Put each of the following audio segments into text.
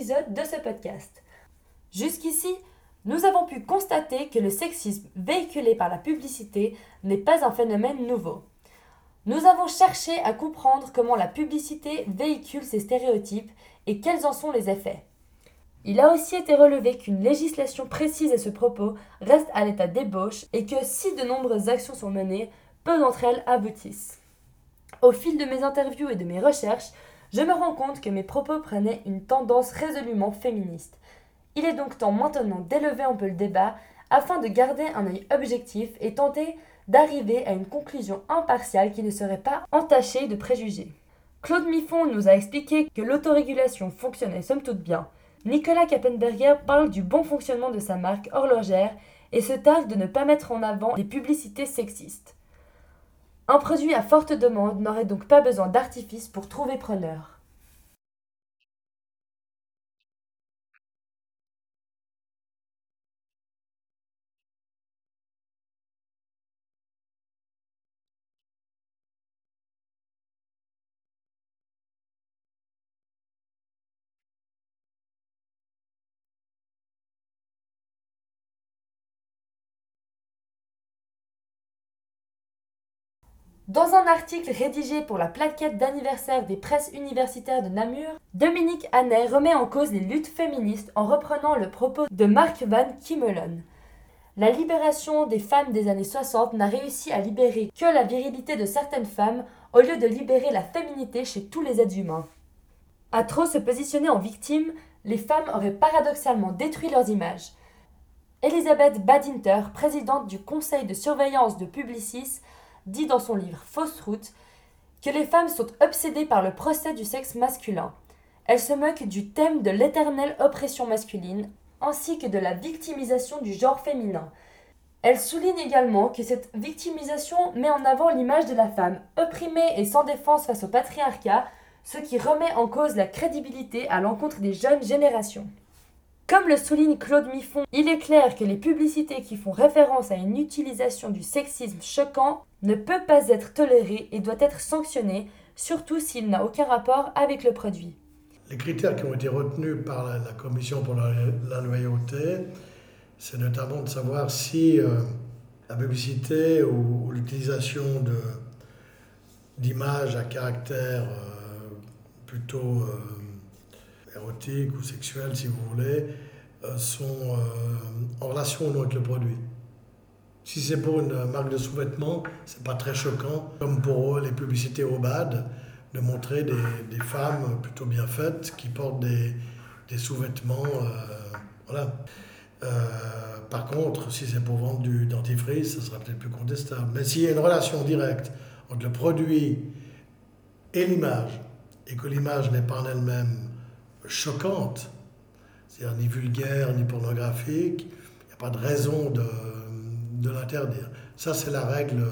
de ce podcast. Jusqu'ici, nous avons pu constater que le sexisme véhiculé par la publicité n'est pas un phénomène nouveau. Nous avons cherché à comprendre comment la publicité véhicule ces stéréotypes et quels en sont les effets. Il a aussi été relevé qu'une législation précise à ce propos reste à l'état d'ébauche et que si de nombreuses actions sont menées, peu d'entre elles aboutissent. Au fil de mes interviews et de mes recherches, je me rends compte que mes propos prenaient une tendance résolument féministe. Il est donc temps maintenant d'élever un peu le débat afin de garder un œil objectif et tenter d'arriver à une conclusion impartiale qui ne serait pas entachée de préjugés. Claude Miffon nous a expliqué que l'autorégulation fonctionnait somme toute bien. Nicolas Kappenberger parle du bon fonctionnement de sa marque horlogère et se targue de ne pas mettre en avant les publicités sexistes. Un produit à forte demande n'aurait donc pas besoin d'artifice pour trouver preneur. Dans un article rédigé pour la plaquette d'anniversaire des presses universitaires de Namur, Dominique Hannet remet en cause les luttes féministes en reprenant le propos de Mark Van Kimmelen. La libération des femmes des années 60 n'a réussi à libérer que la virilité de certaines femmes au lieu de libérer la féminité chez tous les êtres humains. À trop se positionner en victime, les femmes auraient paradoxalement détruit leurs images. Elisabeth Badinter, présidente du conseil de surveillance de Publicis, dit dans son livre Fausse route que les femmes sont obsédées par le procès du sexe masculin. Elles se moquent du thème de l'éternelle oppression masculine, ainsi que de la victimisation du genre féminin. Elle souligne également que cette victimisation met en avant l'image de la femme opprimée et sans défense face au patriarcat, ce qui remet en cause la crédibilité à l'encontre des jeunes générations. Comme le souligne Claude Miffon, il est clair que les publicités qui font référence à une utilisation du sexisme choquant ne peuvent pas être tolérées et doivent être sanctionnées, surtout s'il n'a aucun rapport avec le produit. Les critères qui ont été retenus par la, Commission pour la, loyauté, c'est notamment de savoir si euh, la publicité ou, l'utilisation d'images à caractère euh, plutôt euh, érotiques ou sexuelles, si vous voulez, euh, sont euh, en relation ou non avec le produit. Si c'est pour une marque de sous-vêtements, c'est pas très choquant, comme pour les publicités au bad, de montrer des, femmes plutôt bien faites qui portent des, sous-vêtements. Euh, voilà. par contre, si c'est pour vendre du dentifrice, ça sera peut-être plus contestable. Mais s'il y a une relation directe entre le produit et l'image, et que l'image n'est pas en elle-même choquante, c'est-à-dire ni vulgaire ni pornographique, il n'y a pas de raison de, de l'interdire. Ça, c'est la règle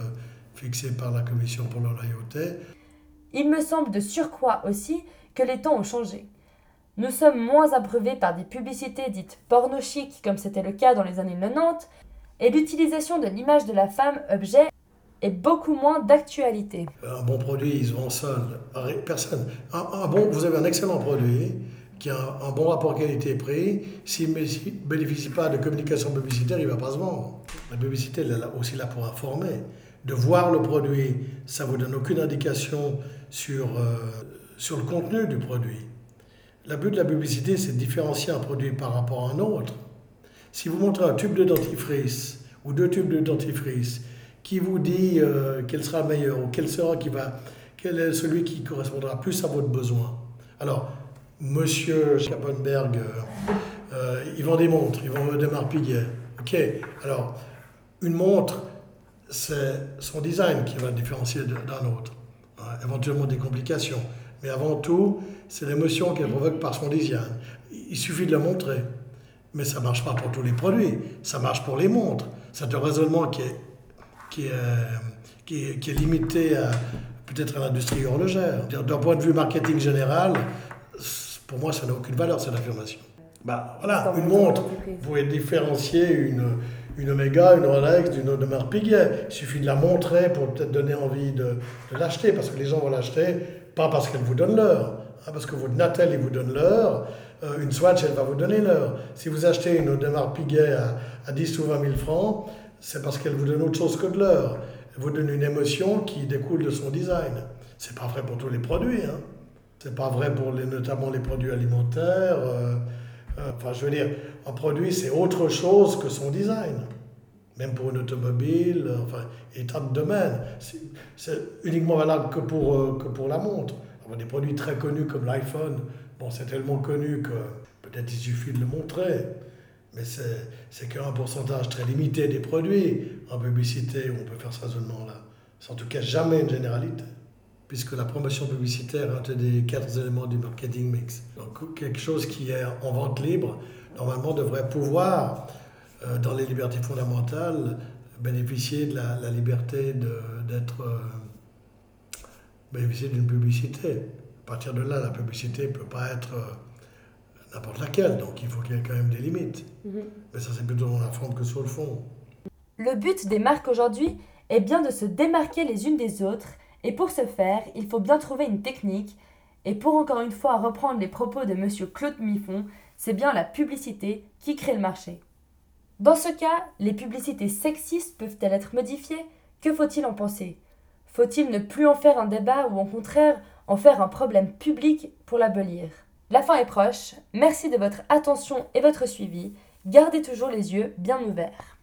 fixée par la Commission pour la loyauté. Il me semble de surcroît aussi que les temps ont changé. Nous sommes moins abreuvés par des publicités dites porno chic, comme c'était le cas dans les années 90, et l'utilisation de l'image de la femme objet est beaucoup moins d'actualité. Un bon produit, il se vend seul. Personne. un bon, vous avez un excellent produit, qui a un, bon rapport qualité-prix, s'il ne bénéficie pas de communication publicitaire, il ne va pas se vendre. La publicité, elle est aussi là pour informer. De voir le produit, ça ne vous donne aucune indication sur, euh, sur le contenu du produit. Le but de la publicité, c'est de différencier un produit par rapport à un autre. Si vous montrez un tube de dentifrice ou deux tubes de dentifrice, qui vous dit euh, quel sera le meilleur ou quel sera qui va, quel est celui qui correspondra plus à votre besoin. Alors, Monsieur Schappenberg, euh, euh, ils vendent des montres, ils vendent des Piguet. Ok, alors, une montre, c'est son design qui va différencier d'un autre. éventuellement des complications. Mais avant tout, c'est l'émotion qu'elle provoque par son design. Il suffit de la montrer. Mais ça ne marche pas pour tous les produits. Ça marche pour les montres. C'est un raisonnement qui est, qui est, qui est, qui est limité peut-être à l'industrie horlogère. D'un point de vue marketing général, pour moi, ça n'a aucune valeur, cette affirmation. Bah, voilà, une montre, vous pouvez différencier une, une Omega, une Rolex d'une autre marque Piguet. Il suffit de la montrer pour peut-être donner envie de, l'acheter, parce que les gens vont l'acheter, pas parce qu'elle vous donne l'heure, hein, parce que votre Natel, il vous donne l'heure, euh, une Swatch, elle va vous donner l'heure. Si vous achetez une Audemars Piguet à, à 10 ou 20 000 francs, c'est parce qu'elle vous donne autre chose que de l'heure. Elle vous donne une émotion qui découle de son design. C'est pas vrai pour tous les produits. Hein. C'est pas vrai pour les, notamment les produits alimentaires. Euh, euh, enfin, je veux dire, un produit, c'est autre chose que son design. Même pour une automobile, euh, enfin, et tant de domaines. C'est uniquement valable que pour, que pour la montre. On a des produits très connus comme l'iPhone. Bon, c'est tellement connu que peut-être il suffit de le montrer. Mais c'est qu'un pourcentage très limité des produits en publicité où on peut faire ce raisonnement-là. C'est en tout cas jamais une généralité puisque la promotion publicitaire est un des quatre éléments du marketing mix. Donc quelque chose qui est en vente libre, normalement devrait pouvoir, euh, dans les libertés fondamentales, bénéficier de la, liberté d'être... Euh, bénéficier d'une publicité. À partir de là, la publicité ne peut pas être euh, n'importe laquelle, donc il faut qu'il y ait quand même des limites. Mhm. Mais ça, c'est plutôt dans la forme que sur le fond. Le but des marques aujourd'hui est bien de se démarquer les unes des autres et pour ce faire, il faut bien trouver une technique. Et pour encore une fois reprendre les propos de M. Claude Miffon, c'est bien la publicité qui crée le marché. Dans ce cas, les publicités sexistes peuvent-elles être modifiées? Que faut-il en penser? Faut-il ne plus en faire un débat ou au contraire en faire un problème public pour l'abolir La fin est proche. Merci de votre attention et votre suivi. Gardez toujours les yeux bien ouverts.